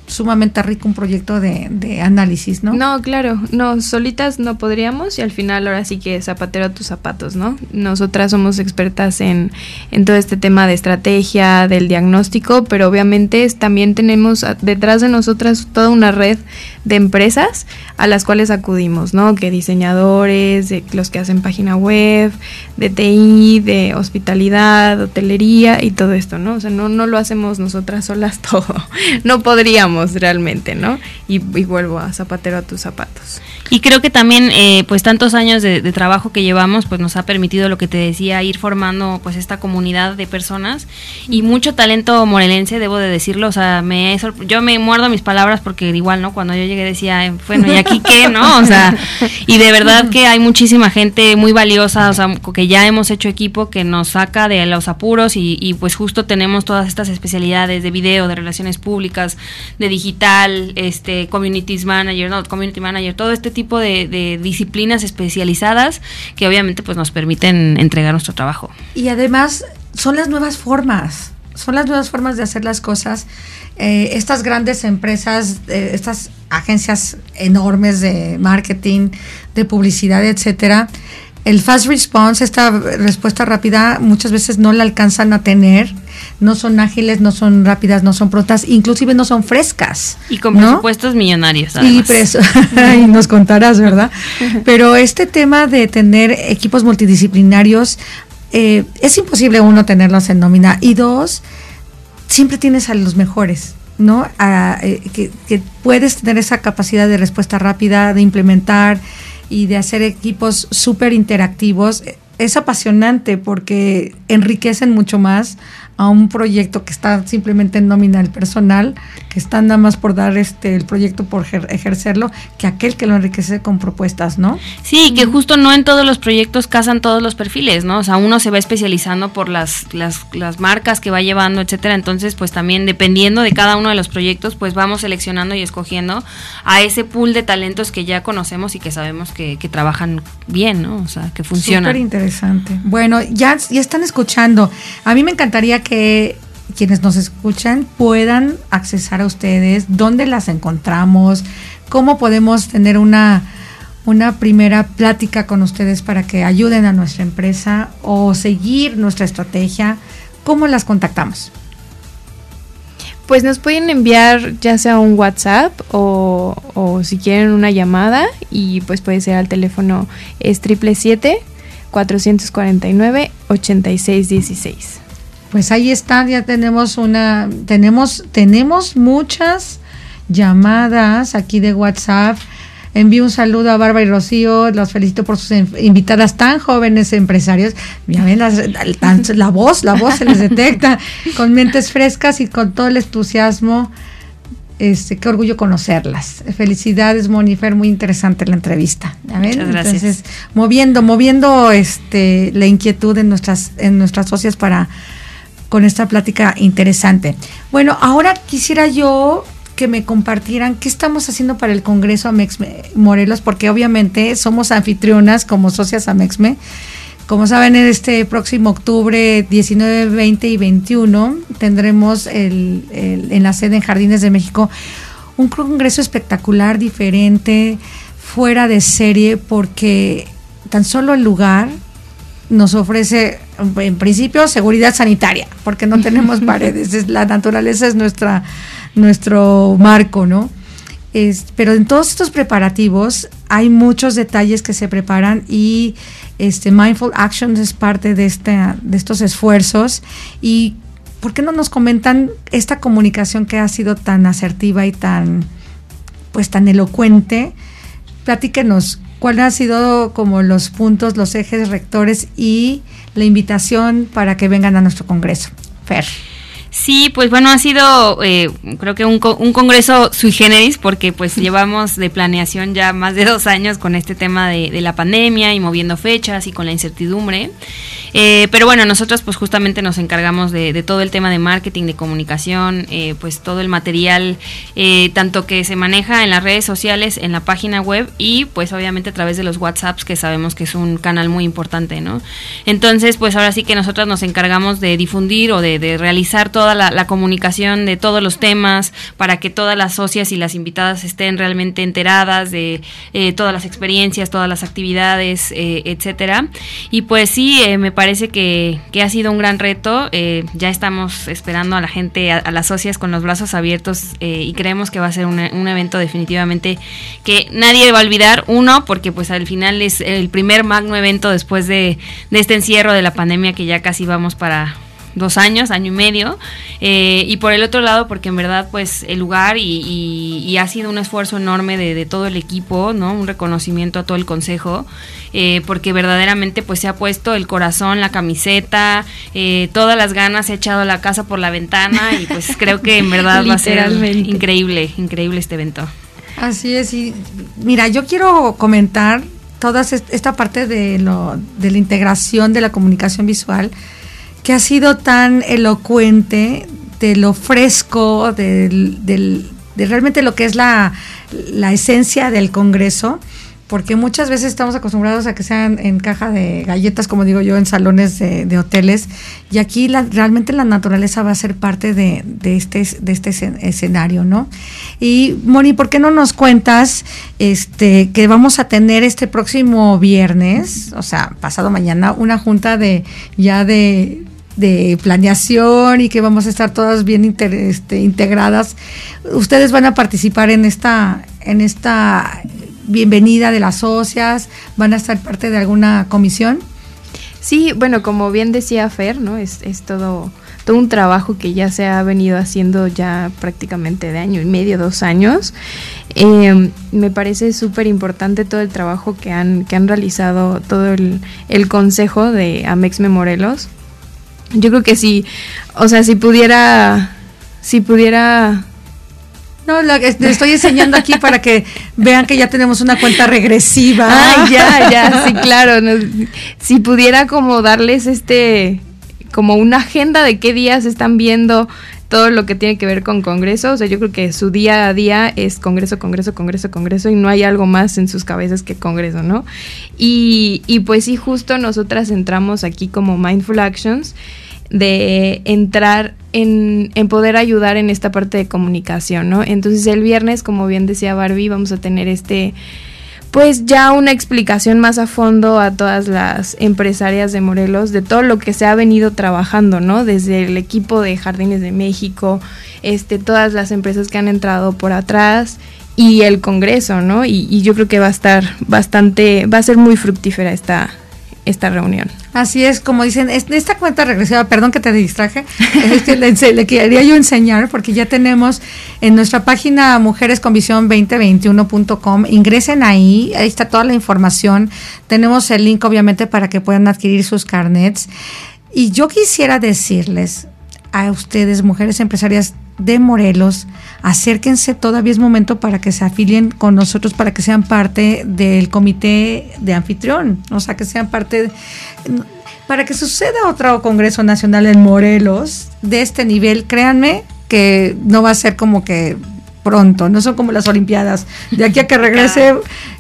sumamente rico un proyecto de, de, análisis, ¿no? No, claro, no, solitas no podríamos y al final ahora sí que zapatero a tus zapatos, ¿no? Nosotras somos expertas en, en todo este tema de estrategia, del diagnóstico, pero obviamente también tenemos detrás de nosotras toda una red de empresas a las cuales acudimos, ¿no? Que diseñadores, de los que hacen página web, de TI, de hospitalidad, hotelería y todo esto, ¿no? O sea, no, no lo hacemos nosotras solas todo, no podríamos realmente, ¿no? Y, vuelvo a zapatero a tus zapatos. Y creo que también, eh, pues tantos años de, trabajo que llevamos, pues nos ha permitido lo que te decía, ir formando pues esta comunidad de personas y mucho talento morelense, debo de decirlo, o sea, me yo me muerdo mis palabras porque igual, ¿no? Cuando yo llegué decía, bueno, ¿y aquí qué, no? O sea, y de verdad que hay muchísima gente muy valiosa, o sea, que ya hemos hecho equipo que nos saca de los apuros y, y pues justo tenemos todas estas especialidades de video, de relaciones públicas, de digital, este, communities manager, no, community manager, todo este tipo de, disciplinas especializadas que obviamente pues nos permiten entregar nuestro trabajo. Y además son las nuevas formas, son las nuevas formas de hacer las cosas. Eh, estas grandes empresas, eh, estas agencias enormes de marketing, de publicidad, etcétera, el fast response, esta respuesta rápida, muchas veces no la alcanzan a tener. No son ágiles, no son rápidas, no son prontas, inclusive no son frescas. Y con presupuestos millonarios. Y, y nos contarás, ¿verdad? Pero este tema de tener equipos multidisciplinarios, eh, es imposible uno tenerlos en nómina. Y dos, siempre tienes a los mejores. ¿no? Eh, que, que, puedes tener esa capacidad de respuesta rápida, de implementar, y de hacer equipos súper interactivos es apasionante porque enriquecen mucho más a un proyecto que está simplemente en nómina del personal, que está nada más por dar este el proyecto por ejercerlo, que aquel que lo enriquece con propuestas, ¿no? Sí, que justo no en todos los proyectos casan todos los perfiles, ¿no? O sea, uno se va especializando por las, las, las marcas que va llevando, etcétera. Entonces, pues también dependiendo de cada uno de los proyectos, pues vamos seleccionando y escogiendo a ese pool de talentos que ya conocemos y que sabemos que, que trabajan bien, ¿no? O sea, que funcionan. Súper interesante. Bueno, ya, ya están escuchando. A mí me encantaría que quienes nos escuchan puedan accesar a ustedes, dónde las encontramos, cómo podemos tener una, una primera plática con ustedes para que ayuden a nuestra empresa o seguir nuestra estrategia, cómo las contactamos. Pues nos pueden enviar ya sea un WhatsApp o, o si quieren una llamada y pues puede ser al teléfono es triple 449 8616 pues ahí está, ya tenemos una, tenemos, tenemos muchas llamadas aquí de WhatsApp. Envío un saludo a Bárbara y Rocío, los felicito por sus invitadas tan jóvenes empresarios. Ya ven, la voz, la voz se les detecta, con mentes frescas y con todo el entusiasmo. Este, qué orgullo conocerlas. Felicidades, Monifer, muy interesante la entrevista. Muchas gracias. Entonces, moviendo, moviendo este, la inquietud en nuestras, en nuestras socias para con esta plática interesante. Bueno, ahora quisiera yo que me compartieran qué estamos haciendo para el Congreso Amexme Morelos, porque obviamente somos anfitrionas como socias Amexme. Como saben, en este próximo octubre 19, 20 y 21 tendremos el, en la sede en Jardines de México un congreso espectacular, diferente, fuera de serie, porque tan solo el lugar nos ofrece, en principio, seguridad sanitaria, porque no tenemos paredes, la naturaleza es nuestra nuestro marco, ¿no? Es, pero en todos estos preparativos hay muchos detalles que se preparan y este Mindful Actions es parte de, este, de estos esfuerzos y ¿por qué no nos comentan esta comunicación que ha sido tan asertiva y tan pues tan elocuente? Platíquenos cuáles han sido como los puntos, los ejes rectores y la invitación para que vengan a nuestro congreso. Fer. Sí, pues bueno, ha sido eh, creo que un, un, congreso sui generis porque pues llevamos de planeación ya más de dos años con este tema de, de la pandemia y moviendo fechas y con la incertidumbre. Eh, pero bueno, nosotros pues justamente nos encargamos de, todo el tema de marketing, de comunicación, eh, pues todo el material, eh, tanto que se maneja en las redes sociales, en la página web y pues obviamente a través de los WhatsApps que sabemos que es un canal muy importante, ¿no? Entonces pues ahora sí que nosotros nos encargamos de difundir o de, realizar toda la, comunicación de todos los temas para que todas las socias y las invitadas estén realmente enteradas de todas las experiencias, todas las actividades, etcétera. Y pues sí, me parece parece que, ha sido un gran reto. Eh, ya estamos esperando a la gente, a, las socias con los brazos abiertos eh, y creemos que va a ser un, evento definitivamente que nadie va a olvidar. Uno, porque pues al final es el primer magno evento después de, de este encierro de la pandemia que ya casi vamos para dos años, año y medio, eh, y por el otro lado porque en verdad pues el lugar y, ha sido un esfuerzo enorme de, todo el equipo, ¿no? Un reconocimiento a todo el consejo, eh, porque verdaderamente pues se ha puesto el corazón, la camiseta, eh, todas las ganas, se ha echado la casa por la ventana y pues creo que en verdad va a ser increíble, increíble este evento. Así es, y mira, yo quiero comentar toda esta parte de, lo, de la integración de la comunicación visual que ha sido tan elocuente de lo fresco, de realmente lo que es la, la esencia del Congreso porque muchas veces estamos acostumbrados a que sean en caja de galletas, como digo yo, en salones de, hoteles, y aquí la, realmente la naturaleza va a ser parte de, de, este, de este escenario, ¿no? Y Moni, ¿por qué no nos cuentas este, que vamos a tener este próximo viernes, o sea, pasado mañana, una junta de ya de de planeación y que vamos a estar todas bien este, integradas. Ustedes van a participar en esta, en esta bienvenida de las socias, van a estar parte de alguna comisión. Sí, bueno, como bien decía Fer, ¿no? Es, es todo, todo un trabajo que ya se ha venido haciendo ya prácticamente de año y medio, dos años. Eh, me parece súper importante todo el trabajo que han, que han realizado todo el, el consejo de Amexme Morelos yo creo que sí, o sea, si pudiera, si pudiera... No, la, le estoy enseñando aquí para que vean que ya tenemos una cuenta regresiva. Ah, ya, ya, sí, claro. si pudiera como darles este, como una agenda de qué días están viendo todo lo que tiene que ver con Congreso. O sea, yo creo que su día a día es Congreso, Congreso, Congreso, Congreso y no hay algo más en sus cabezas que Congreso, ¿no? Y, y pues sí, justo nosotras entramos aquí como Mindful Actions de entrar en, en, poder ayudar en esta parte de comunicación, ¿no? Entonces el viernes, como bien decía Barbie, vamos a tener este, pues ya una explicación más a fondo a todas las empresarias de Morelos de todo lo que se ha venido trabajando, ¿no? Desde el equipo de Jardines de México, este, todas las empresas que han entrado por atrás y el Congreso, ¿no? Y, y yo creo que va a estar bastante, va a ser muy fructífera esta, esta reunión. Así es, como dicen, esta cuenta regresiva, perdón que te distraje, le, quería yo enseñar porque ya tenemos en nuestra página mujeresconvisión2021.com, ingresen ahí, ahí está toda la información, tenemos el link obviamente para que puedan adquirir sus carnets. Y yo quisiera decirles a ustedes, mujeres empresarias de Morelos, acérquense, todavía es momento para que se afilien con nosotros, para que sean parte del comité de anfitrión, o sea, que sean parte, para que suceda otro Congreso Nacional en Morelos de este nivel, créanme que no va a ser como que pronto, no son como las Olimpiadas. De aquí a que regrese,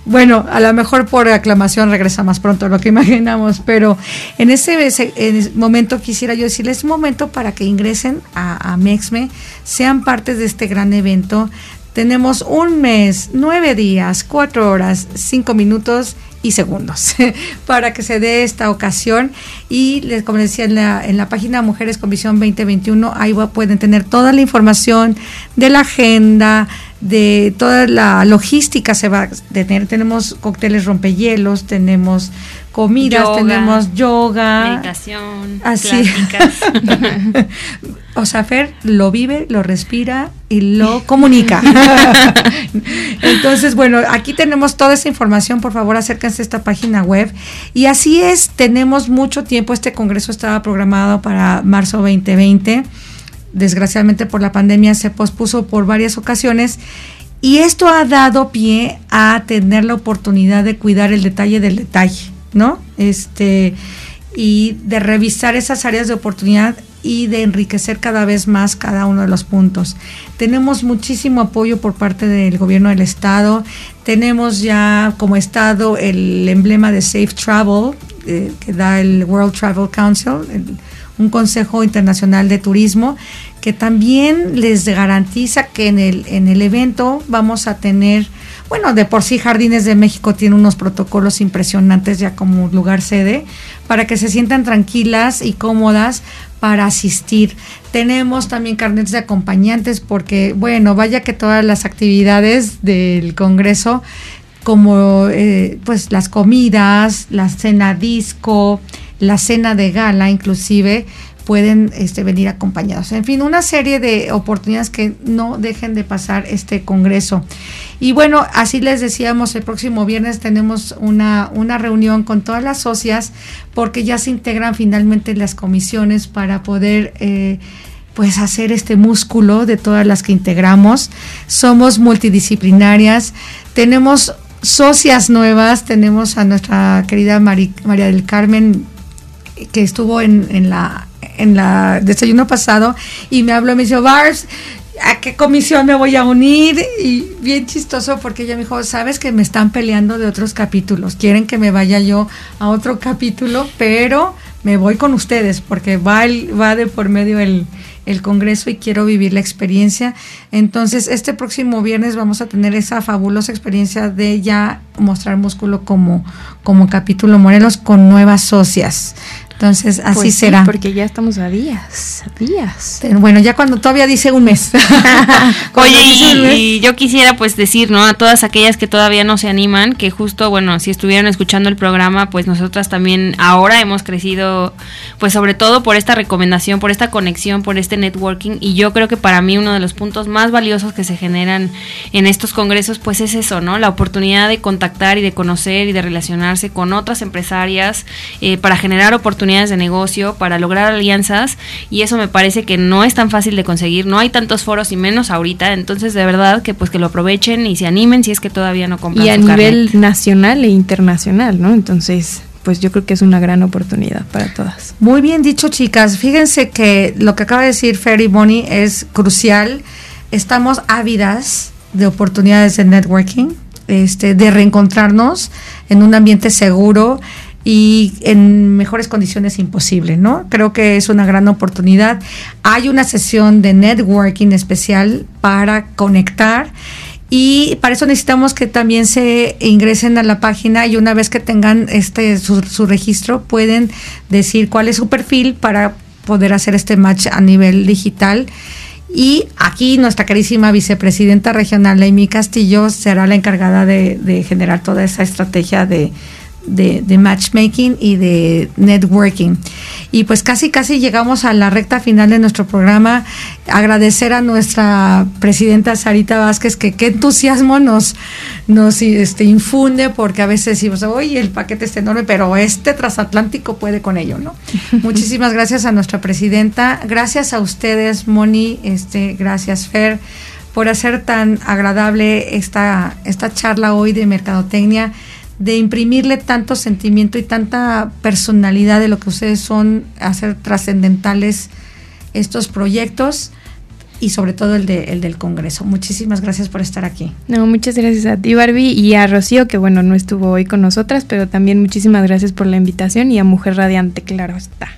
bueno, a lo mejor por aclamación regresa más pronto lo que imaginamos, pero en ese, momento quisiera yo decirles, es un momento para que ingresen a, a Mexme, sean parte de este gran evento. Tenemos un mes, nueve días, cuatro horas, cinco minutos y segundos para que se dé esta ocasión. Y les, como decía, en la, en la página Mujeres con Visión 2021, ahí pueden tener toda la información de la agenda, de toda la logística se va a tener. Tenemos cócteles rompehielos, tenemos comidas, tenemos yoga, meditación, así. o sea, Fer lo vive, lo respira y lo comunica. Entonces, bueno, aquí tenemos toda esa información, por favor, acérquense a esta página web. Y así es, tenemos mucho tiempo, este congreso estaba programado para marzo 2020. Desgraciadamente por la pandemia se pospuso por varias ocasiones y esto ha dado pie a tener la oportunidad de cuidar el detalle del detalle. ¿no? Este, y de revisar esas áreas de oportunidad y de enriquecer cada vez más cada uno de los puntos. Tenemos muchísimo apoyo por parte del gobierno del estado. Tenemos ya como estado el emblema de Safe Travel eh, que da el World Travel Council, un consejo internacional de turismo que también les garantiza que en el, en el evento vamos a tener bueno, de por sí Jardines de México tiene unos protocolos impresionantes ya como lugar sede para que se sientan tranquilas y cómodas para asistir. Tenemos también carnets de acompañantes porque, bueno, vaya que todas las actividades del Congreso, como eh, pues las comidas, la cena disco, la cena de gala inclusive, pueden este, venir acompañados. En fin, una serie de oportunidades que no dejen de pasar este Congreso. Y bueno, así les decíamos, el próximo viernes tenemos una, una reunión con todas las socias porque ya se integran finalmente las comisiones para poder... Eh, pues hacer este músculo de todas las que integramos. Somos multidisciplinarias, tenemos socias nuevas, tenemos a nuestra querida María del Carmen que estuvo en, en la en la desayuno pasado y me habló y me dijo, Barbs, ¿a qué comisión me voy a unir? Y bien chistoso porque ella me dijo, sabes que me están peleando de otros capítulos, quieren que me vaya yo a otro capítulo, pero me voy con ustedes porque va, el, va de por medio el, el Congreso y quiero vivir la experiencia. Entonces, este próximo viernes vamos a tener esa fabulosa experiencia de ya mostrar músculo como, como capítulo Morelos con nuevas socias. Entonces, así pues será. porque ya estamos a días, a días. bueno, ya cuando todavía dice un mes. Oye, y, yo quisiera pues decir, ¿no? A todas aquellas que todavía no se animan, que justo, bueno, si estuvieran escuchando el programa, pues nosotras también ahora hemos crecido, pues sobre todo por esta recomendación, por esta conexión, por este networking. Y yo creo que para mí uno de los puntos más valiosos que se generan en estos congresos, pues es eso, ¿no? La oportunidad de contactar y de conocer y de relacionarse con otras empresarias eh, para generar oportunidades de negocio, para lograr alianzas y eso me parece que no es tan fácil de conseguir, no hay tantos foros y menos ahorita, entonces de verdad que pues que lo aprovechen y se animen si es que todavía no compran. Y a nivel nacional e internacional, ¿no? Entonces pues yo creo que es una gran oportunidad para todas. Muy bien dicho, chicas. Fíjense que lo que acaba de decir Ferry Bonnie es crucial. Estamos ávidas de oportunidades de networking, este, de reencontrarnos en un ambiente seguro y en mejores condiciones imposible, ¿no? Creo que es una gran oportunidad. Hay una sesión de networking especial para conectar y para eso necesitamos que también se ingresen a la página y una vez que tengan este su, registro pueden decir cuál es su perfil para poder hacer este match a nivel digital. Y aquí nuestra carísima vicepresidenta regional, Amy Castillo, será la encargada de generar toda esa estrategia de, de, matchmaking y de networking. Y pues casi, casi llegamos a la recta final de nuestro programa. Agradecer a nuestra presidenta Sarita Vázquez que qué entusiasmo nos, nos este, infunde porque a veces decimos, oye, el paquete está enorme, pero este transatlántico puede con ello, ¿no? Muchísimas gracias a nuestra presidenta. Gracias a ustedes, Moni, este, gracias, Fer por hacer tan agradable esta, esta charla hoy de mercadotecnia de imprimirle tanto sentimiento y tanta personalidad de lo que ustedes son, hacer trascendentales estos proyectos y sobre todo el, de, el del Congreso. Muchísimas gracias por estar aquí. No, muchas gracias a ti, Barbie, y a Rocío, que bueno, no estuvo hoy con nosotras, pero también muchísimas gracias por la invitación y a Mujer Radiante, claro está.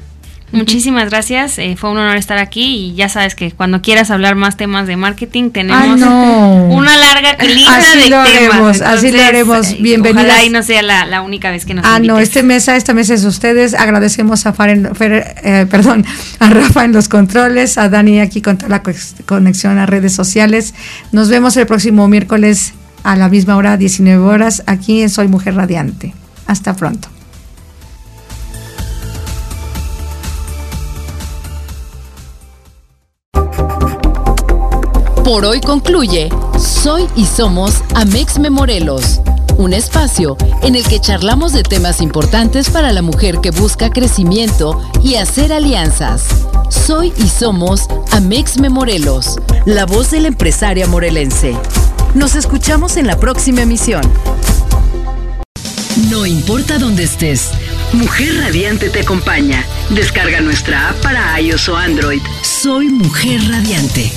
Muchísimas gracias, eh, fue un honor estar aquí y ya sabes que cuando quieras hablar más temas de marketing tenemos una larga lista así de lo temas. Haremos, así lo haremos, eh, bienvenidas. Ojalá y no sea la, única vez que nos Ah, no, este mesa, esta mesa es ustedes, agradecemos a Fer, eh, perdón, a Rafa en los controles, a Dani aquí con toda la conexión a redes sociales. Nos vemos el próximo miércoles a la misma hora, 19 horas, aquí en Soy Mujer Radiante. Hasta pronto. Por hoy concluye Soy y Somos Amex Memorelos, un espacio en el que charlamos de temas importantes para la mujer que busca crecimiento y hacer alianzas. Soy y Somos Amex Memorelos, la voz de la empresaria morelense. Nos escuchamos en la próxima emisión. No importa dónde estés, Mujer Radiante te acompaña. Descarga nuestra app para iOS o Android. Soy Mujer Radiante.